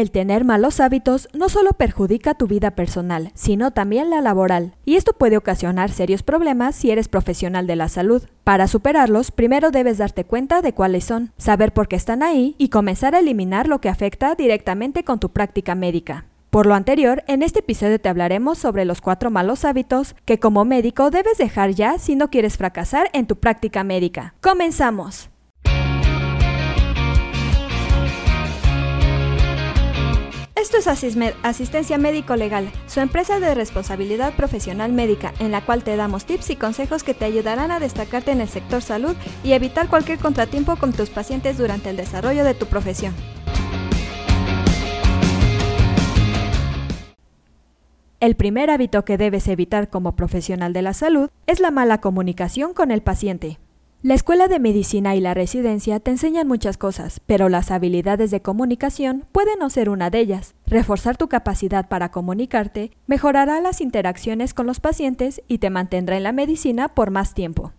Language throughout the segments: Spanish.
El tener malos hábitos no solo perjudica tu vida personal, sino también la laboral, y esto puede ocasionar serios problemas si eres profesional de la salud. Para superarlos, primero debes darte cuenta de cuáles son, saber por qué están ahí y comenzar a eliminar lo que afecta directamente con tu práctica médica. Por lo anterior, en este episodio te hablaremos sobre los cuatro malos hábitos que como médico debes dejar ya si no quieres fracasar en tu práctica médica. ¡Comenzamos! Esto es Asistencia Médico Legal, su empresa de responsabilidad profesional médica, en la cual te damos tips y consejos que te ayudarán a destacarte en el sector salud y evitar cualquier contratiempo con tus pacientes durante el desarrollo de tu profesión. El primer hábito que debes evitar como profesional de la salud es la mala comunicación con el paciente. La escuela de medicina y la residencia te enseñan muchas cosas, pero las habilidades de comunicación pueden no ser una de ellas. Reforzar tu capacidad para comunicarte mejorará las interacciones con los pacientes y te mantendrá en la medicina por más tiempo.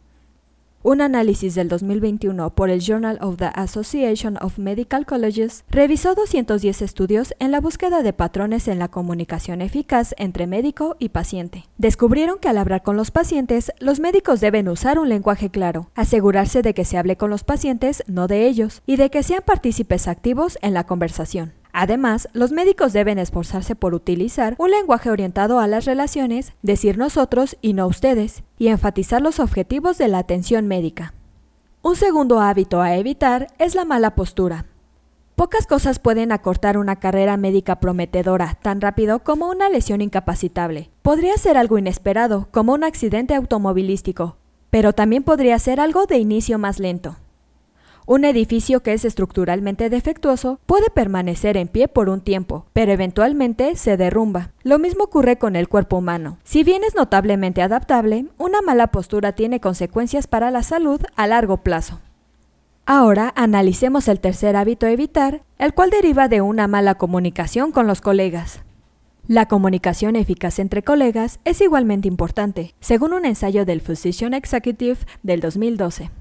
Un análisis del 2021 por el Journal of the Association of Medical Colleges revisó 210 estudios en la búsqueda de patrones en la comunicación eficaz entre médico y paciente. Descubrieron que al hablar con los pacientes, los médicos deben usar un lenguaje claro, asegurarse de que se hable con los pacientes, no de ellos, y de que sean partícipes activos en la conversación. Además, los médicos deben esforzarse por utilizar un lenguaje orientado a las relaciones, decir nosotros y no ustedes, y enfatizar los objetivos de la atención médica. Un segundo hábito a evitar es la mala postura. Pocas cosas pueden acortar una carrera médica prometedora tan rápido como una lesión incapacitable. Podría ser algo inesperado, como un accidente automovilístico, pero también podría ser algo de inicio más lento. Un edificio que es estructuralmente defectuoso puede permanecer en pie por un tiempo, pero eventualmente se derrumba. Lo mismo ocurre con el cuerpo humano. Si bien es notablemente adaptable, una mala postura tiene consecuencias para la salud a largo plazo. Ahora analicemos el tercer hábito a evitar, el cual deriva de una mala comunicación con los colegas. La comunicación eficaz entre colegas es igualmente importante, según un ensayo del Physician Executive del 2012.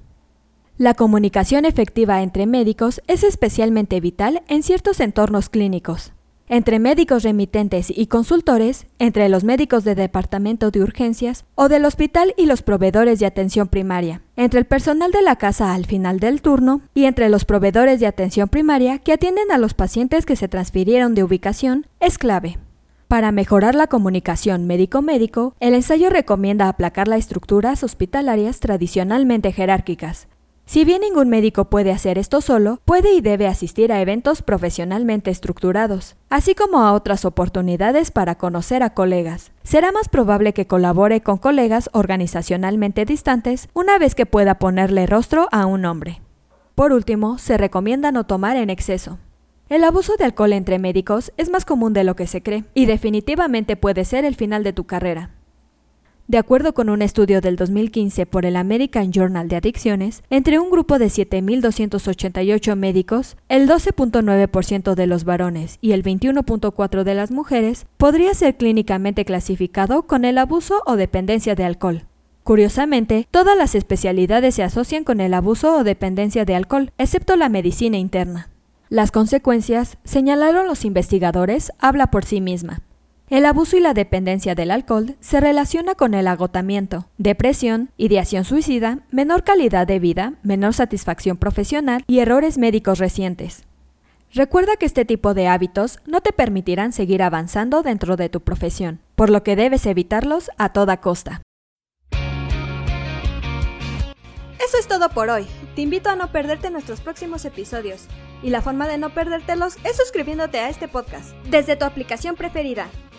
La comunicación efectiva entre médicos es especialmente vital en ciertos entornos clínicos. Entre médicos remitentes y consultores, entre los médicos de departamento de urgencias o del hospital y los proveedores de atención primaria, entre el personal de la casa al final del turno y entre los proveedores de atención primaria que atienden a los pacientes que se transfirieron de ubicación, es clave. Para mejorar la comunicación médico-médico, el ensayo recomienda aplacar las estructuras hospitalarias tradicionalmente jerárquicas, si bien ningún médico puede hacer esto solo, puede y debe asistir a eventos profesionalmente estructurados, así como a otras oportunidades para conocer a colegas. Será más probable que colabore con colegas organizacionalmente distantes una vez que pueda ponerle rostro a un hombre. Por último, se recomienda no tomar en exceso. El abuso de alcohol entre médicos es más común de lo que se cree, y definitivamente puede ser el final de tu carrera. De acuerdo con un estudio del 2015 por el American Journal de Adicciones, entre un grupo de 7.288 médicos, el 12.9% de los varones y el 21.4% de las mujeres podría ser clínicamente clasificado con el abuso o dependencia de alcohol. Curiosamente, todas las especialidades se asocian con el abuso o dependencia de alcohol, excepto la medicina interna. Las consecuencias, señalaron los investigadores, habla por sí misma. El abuso y la dependencia del alcohol se relaciona con el agotamiento, depresión, ideación suicida, menor calidad de vida, menor satisfacción profesional y errores médicos recientes. Recuerda que este tipo de hábitos no te permitirán seguir avanzando dentro de tu profesión, por lo que debes evitarlos a toda costa. Eso es todo por hoy. Te invito a no perderte nuestros próximos episodios. Y la forma de no perdértelos es suscribiéndote a este podcast desde tu aplicación preferida.